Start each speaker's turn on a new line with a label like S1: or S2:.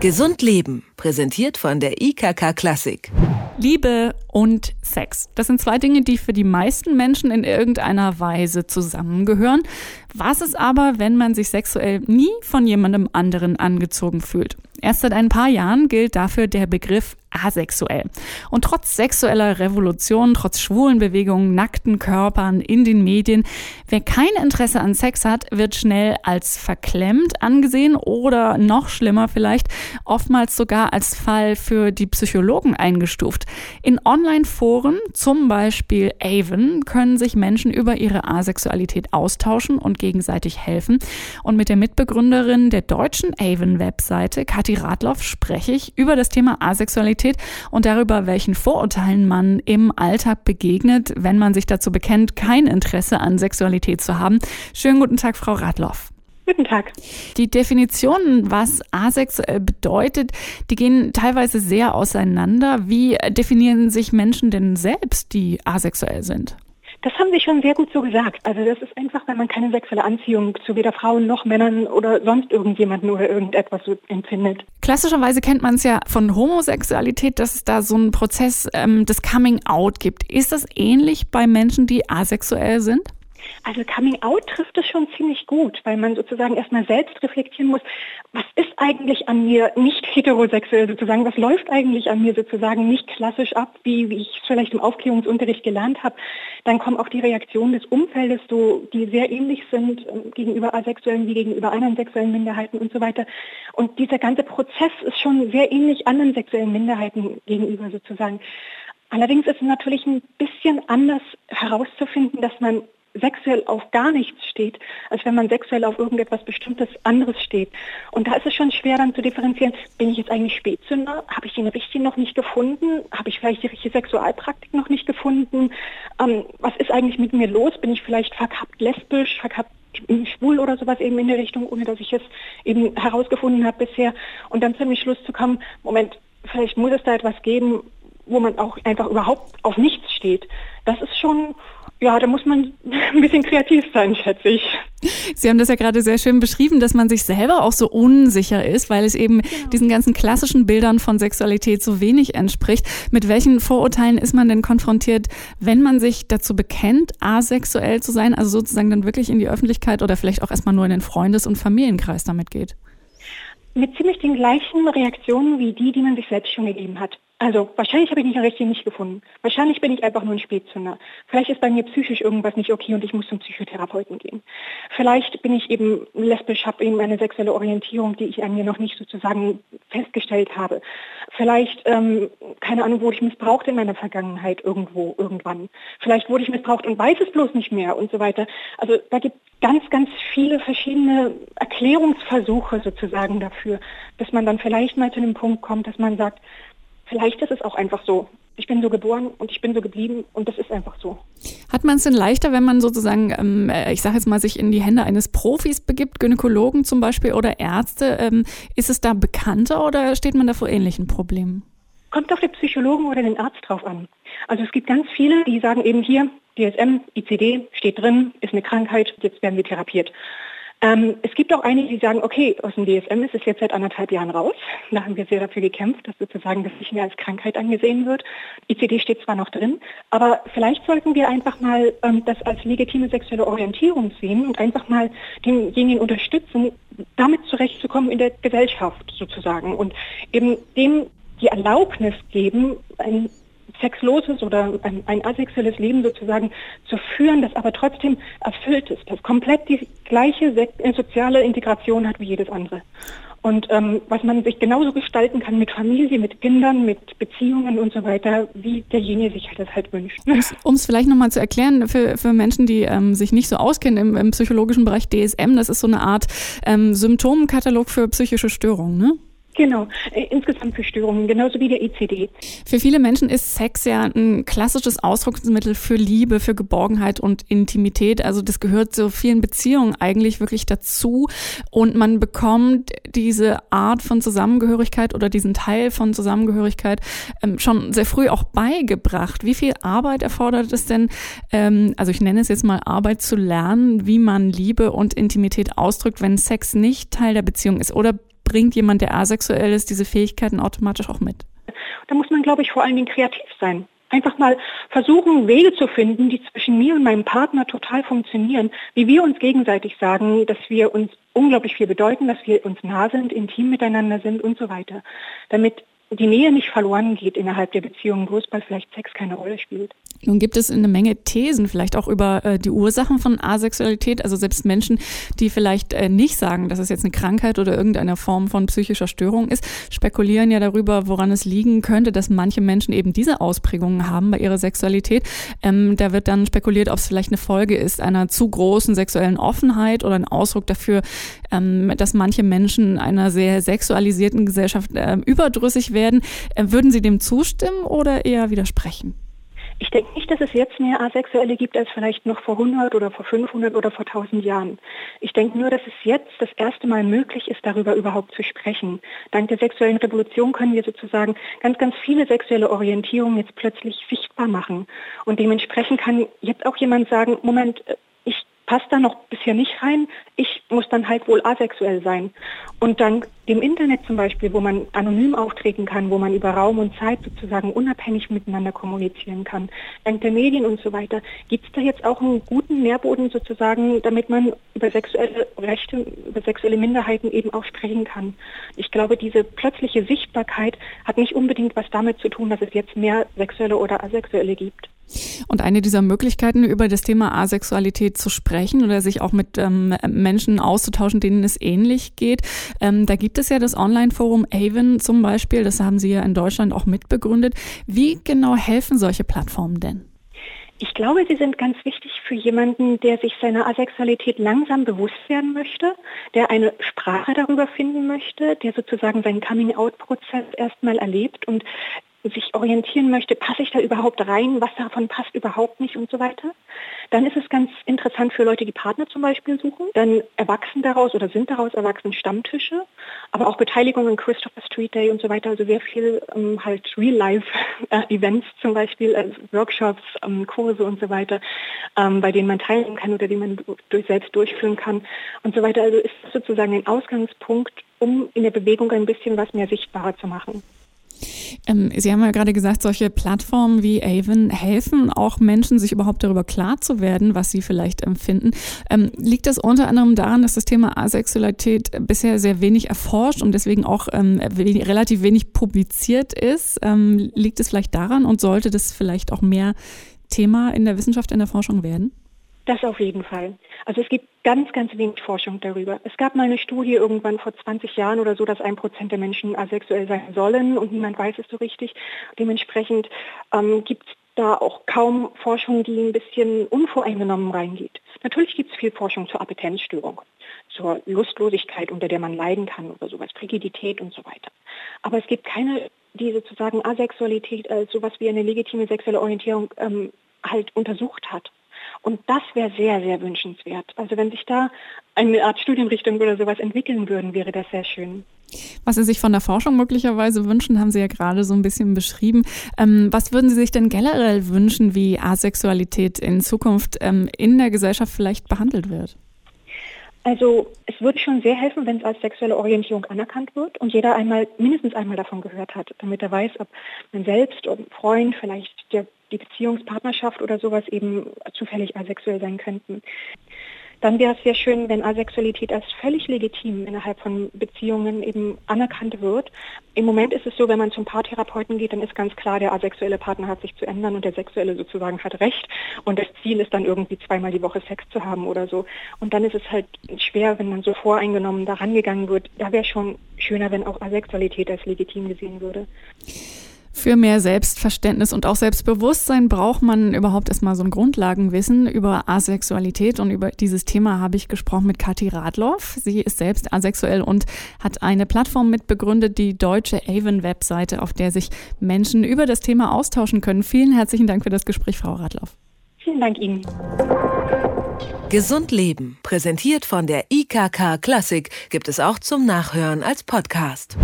S1: Gesund Leben, präsentiert von der IKK Klassik.
S2: Liebe und Sex. Das sind zwei Dinge, die für die meisten Menschen in irgendeiner Weise zusammengehören. Was ist aber, wenn man sich sexuell nie von jemandem anderen angezogen fühlt? Erst seit ein paar Jahren gilt dafür der Begriff asexuell. Und trotz sexueller Revolution, trotz schwulen Bewegungen, nackten Körpern in den Medien, wer kein Interesse an Sex hat, wird schnell als verklemmt angesehen oder noch schlimmer vielleicht, oftmals sogar als Fall für die Psychologen eingestuft. In Online-Foren, zum Beispiel Avon, können sich Menschen über ihre Asexualität austauschen und gegenseitig helfen. Und mit der Mitbegründerin der deutschen Avon-Webseite, Kathi Radloff, spreche ich über das Thema Asexualität Sexualität und darüber, welchen Vorurteilen man im Alltag begegnet, wenn man sich dazu bekennt, kein Interesse an Sexualität zu haben. Schönen guten Tag, Frau Radloff.
S3: Guten Tag.
S2: Die Definitionen, was asexuell bedeutet, die gehen teilweise sehr auseinander. Wie definieren sich Menschen denn selbst, die asexuell sind?
S3: Das haben Sie schon sehr gut so gesagt. Also das ist einfach, wenn man keine sexuelle Anziehung zu weder Frauen noch Männern oder sonst irgendjemanden oder irgendetwas so empfindet.
S2: Klassischerweise kennt man es ja von Homosexualität, dass es da so einen Prozess ähm, des Coming Out gibt. Ist das ähnlich bei Menschen, die asexuell sind?
S3: Also Coming Out trifft es schon ziemlich gut, weil man sozusagen erstmal selbst reflektieren muss, was ist eigentlich an mir nicht heterosexuell sozusagen, was läuft eigentlich an mir sozusagen nicht klassisch ab, wie, wie ich es vielleicht im Aufklärungsunterricht gelernt habe. Dann kommen auch die Reaktionen des Umfeldes, so, die sehr ähnlich sind äh, gegenüber Asexuellen wie gegenüber anderen sexuellen Minderheiten und so weiter. Und dieser ganze Prozess ist schon sehr ähnlich anderen sexuellen Minderheiten gegenüber sozusagen. Allerdings ist es natürlich ein bisschen anders herauszufinden, dass man sexuell auf gar nichts steht, als wenn man sexuell auf irgendetwas Bestimmtes anderes steht. Und da ist es schon schwer dann zu differenzieren, bin ich jetzt eigentlich Spätzünder? Habe ich den richtigen noch nicht gefunden? Habe ich vielleicht die richtige Sexualpraktik noch nicht gefunden? Ähm, was ist eigentlich mit mir los? Bin ich vielleicht verkappt lesbisch, verkappt schwul oder sowas eben in der Richtung, ohne dass ich es eben herausgefunden habe bisher. Und dann dem Schluss zu kommen, Moment, vielleicht muss es da etwas geben, wo man auch einfach überhaupt auf nichts steht. Das ist schon ja, da muss man ein bisschen kreativ sein, schätze ich.
S2: Sie haben das ja gerade sehr schön beschrieben, dass man sich selber auch so unsicher ist, weil es eben genau. diesen ganzen klassischen Bildern von Sexualität so wenig entspricht. Mit welchen Vorurteilen ist man denn konfrontiert, wenn man sich dazu bekennt, asexuell zu sein, also sozusagen dann wirklich in die Öffentlichkeit oder vielleicht auch erstmal nur in den Freundes- und Familienkreis damit geht?
S3: Mit ziemlich den gleichen Reaktionen wie die, die man sich selbst schon gegeben hat. Also wahrscheinlich habe ich mich den richtigen nicht gefunden. Wahrscheinlich bin ich einfach nur ein Spätzünder. Vielleicht ist bei mir psychisch irgendwas nicht okay und ich muss zum Psychotherapeuten gehen. Vielleicht bin ich eben lesbisch, habe eben eine sexuelle Orientierung, die ich an mir noch nicht sozusagen festgestellt habe. Vielleicht, ähm, keine Ahnung, wurde ich missbraucht in meiner Vergangenheit irgendwo, irgendwann. Vielleicht wurde ich missbraucht und weiß es bloß nicht mehr und so weiter. Also da gibt ganz, ganz viele verschiedene Erklärungsversuche sozusagen dafür, dass man dann vielleicht mal zu dem Punkt kommt, dass man sagt, vielleicht ist es auch einfach so. Ich bin so geboren und ich bin so geblieben und das ist einfach so.
S2: Hat man es denn leichter, wenn man sozusagen, ähm, äh, ich sage jetzt mal, sich in die Hände eines Profis begibt, Gynäkologen zum Beispiel oder Ärzte? Ähm, ist es da bekannter oder steht man da vor ähnlichen Problemen?
S3: Kommt auf den Psychologen oder den Arzt drauf an. Also es gibt ganz viele, die sagen eben hier, DSM, ICD steht drin, ist eine Krankheit, jetzt werden wir therapiert. Ähm, es gibt auch einige, die sagen, okay, aus dem DSM ist es jetzt seit anderthalb Jahren raus. Da haben wir sehr dafür gekämpft, dass sozusagen das nicht mehr als Krankheit angesehen wird. ICD steht zwar noch drin, aber vielleicht sollten wir einfach mal ähm, das als legitime sexuelle Orientierung sehen und einfach mal denjenigen unterstützen, damit zurechtzukommen in der Gesellschaft sozusagen und eben dem die Erlaubnis geben, ein sexloses oder ein, ein asexuelles Leben sozusagen zu führen, das aber trotzdem erfüllt ist, das komplett die gleiche äh, soziale Integration hat wie jedes andere. Und ähm, was man sich genauso gestalten kann mit Familie, mit Kindern, mit Beziehungen und so weiter, wie derjenige sich das halt wünscht.
S2: Um es vielleicht nochmal zu erklären, für, für Menschen, die ähm, sich nicht so auskennen im, im psychologischen Bereich DSM, das ist so eine Art ähm, Symptomkatalog für psychische Störungen, ne?
S3: Genau, äh, insgesamt für Störungen, genauso wie der ECD.
S2: Für viele Menschen ist Sex ja ein klassisches Ausdrucksmittel für Liebe, für Geborgenheit und Intimität. Also das gehört zu vielen Beziehungen eigentlich wirklich dazu. Und man bekommt diese Art von Zusammengehörigkeit oder diesen Teil von Zusammengehörigkeit ähm, schon sehr früh auch beigebracht. Wie viel Arbeit erfordert es denn, ähm, also ich nenne es jetzt mal Arbeit zu lernen, wie man Liebe und Intimität ausdrückt, wenn Sex nicht Teil der Beziehung ist? Oder bringt jemand, der asexuell ist, diese Fähigkeiten automatisch auch mit?
S3: Da muss man, glaube ich, vor allen Dingen kreativ sein. Einfach mal versuchen, Wege zu finden, die zwischen mir und meinem Partner total funktionieren, wie wir uns gegenseitig sagen, dass wir uns unglaublich viel bedeuten, dass wir uns nah sind, intim miteinander sind und so weiter. Damit die Nähe nicht verloren geht innerhalb der Beziehung, bloß weil vielleicht Sex keine Rolle spielt.
S2: Nun gibt es eine Menge Thesen, vielleicht auch über äh, die Ursachen von Asexualität. Also selbst Menschen, die vielleicht äh, nicht sagen, dass es jetzt eine Krankheit oder irgendeine Form von psychischer Störung ist, spekulieren ja darüber, woran es liegen könnte, dass manche Menschen eben diese Ausprägungen haben bei ihrer Sexualität. Ähm, da wird dann spekuliert, ob es vielleicht eine Folge ist einer zu großen sexuellen Offenheit oder ein Ausdruck dafür, ähm, dass manche Menschen einer sehr sexualisierten Gesellschaft äh, überdrüssig werden. Äh, würden Sie dem zustimmen oder eher widersprechen?
S3: Ich denke nicht, dass es jetzt mehr Asexuelle gibt als vielleicht noch vor 100 oder vor 500 oder vor 1000 Jahren. Ich denke nur, dass es jetzt das erste Mal möglich ist, darüber überhaupt zu sprechen. Dank der sexuellen Revolution können wir sozusagen ganz, ganz viele sexuelle Orientierungen jetzt plötzlich sichtbar machen. Und dementsprechend kann jetzt auch jemand sagen, Moment, ich passt da noch bisher nicht rein, ich muss dann halt wohl asexuell sein. Und dank dem Internet zum Beispiel, wo man anonym auftreten kann, wo man über Raum und Zeit sozusagen unabhängig miteinander kommunizieren kann, dank der Medien und so weiter, gibt es da jetzt auch einen guten Nährboden sozusagen, damit man über sexuelle Rechte, über sexuelle Minderheiten eben auch sprechen kann. Ich glaube, diese plötzliche Sichtbarkeit hat nicht unbedingt was damit zu tun, dass es jetzt mehr Sexuelle oder Asexuelle gibt.
S2: Und eine dieser Möglichkeiten, über das Thema Asexualität zu sprechen oder sich auch mit ähm, Menschen auszutauschen, denen es ähnlich geht, ähm, da gibt es ja das Online-Forum Avon zum Beispiel. Das haben Sie ja in Deutschland auch mitbegründet. Wie genau helfen solche Plattformen denn?
S3: Ich glaube, sie sind ganz wichtig für jemanden, der sich seiner Asexualität langsam bewusst werden möchte, der eine Sprache darüber finden möchte, der sozusagen seinen Coming-out-Prozess erstmal erlebt und sich orientieren möchte, passe ich da überhaupt rein, was davon passt überhaupt nicht und so weiter. Dann ist es ganz interessant für Leute, die Partner zum Beispiel suchen. Dann erwachsen daraus oder sind daraus erwachsen Stammtische, aber auch Beteiligung an Christopher Street Day und so weiter. Also sehr viel ähm, halt Real-Life-Events äh, zum Beispiel, äh, Workshops, ähm, Kurse und so weiter, ähm, bei denen man teilnehmen kann oder die man durch selbst durchführen kann und so weiter. Also ist sozusagen ein Ausgangspunkt, um in der Bewegung ein bisschen was mehr sichtbarer zu machen.
S2: Ähm, Sie haben ja gerade gesagt, solche Plattformen wie Avon helfen auch Menschen, sich überhaupt darüber klar zu werden, was sie vielleicht empfinden. Ähm, liegt das unter anderem daran, dass das Thema Asexualität bisher sehr wenig erforscht und deswegen auch ähm, wenig, relativ wenig publiziert ist? Ähm, liegt es vielleicht daran und sollte das vielleicht auch mehr Thema in der Wissenschaft, in der Forschung werden?
S3: Das auf jeden Fall. Also es gibt ganz, ganz wenig Forschung darüber. Es gab mal eine Studie irgendwann vor 20 Jahren oder so, dass ein Prozent der Menschen asexuell sein sollen und niemand weiß es so richtig. Dementsprechend ähm, gibt es da auch kaum Forschung, die ein bisschen unvoreingenommen reingeht. Natürlich gibt es viel Forschung zur Appetenzstörung, zur Lustlosigkeit, unter der man leiden kann oder sowas, Frigidität und so weiter. Aber es gibt keine, die sozusagen Asexualität als sowas wie eine legitime sexuelle Orientierung ähm, halt untersucht hat. Und das wäre sehr, sehr wünschenswert. Also wenn sich da eine Art Studienrichtung oder sowas entwickeln würden, wäre das sehr schön.
S2: Was Sie sich von der Forschung möglicherweise wünschen, haben Sie ja gerade so ein bisschen beschrieben. Ähm, was würden Sie sich denn generell wünschen, wie Asexualität in Zukunft ähm, in der Gesellschaft vielleicht behandelt wird?
S3: Also es würde schon sehr helfen, wenn es als sexuelle Orientierung anerkannt wird und jeder einmal mindestens einmal davon gehört hat, damit er weiß, ob man selbst, ob ein Freund, vielleicht der die Beziehungspartnerschaft oder sowas eben zufällig asexuell sein könnten. Dann wäre es sehr schön, wenn Asexualität als völlig legitim innerhalb von Beziehungen eben anerkannt wird. Im Moment ist es so, wenn man zum Paartherapeuten geht, dann ist ganz klar, der asexuelle Partner hat sich zu ändern und der sexuelle sozusagen hat recht. Und das Ziel ist dann irgendwie zweimal die Woche Sex zu haben oder so. Und dann ist es halt schwer, wenn man so voreingenommen da rangegangen wird. Da wäre schon schöner, wenn auch Asexualität als legitim gesehen würde.
S2: Für mehr Selbstverständnis und auch Selbstbewusstsein braucht man überhaupt erstmal so ein Grundlagenwissen über Asexualität. Und über dieses Thema habe ich gesprochen mit Kathi Radloff. Sie ist selbst asexuell und hat eine Plattform mitbegründet, die deutsche Avon-Webseite, auf der sich Menschen über das Thema austauschen können. Vielen herzlichen Dank für das Gespräch, Frau Radloff.
S3: Vielen Dank Ihnen.
S1: Gesund Leben, präsentiert von der IKK Klassik, gibt es auch zum Nachhören als Podcast.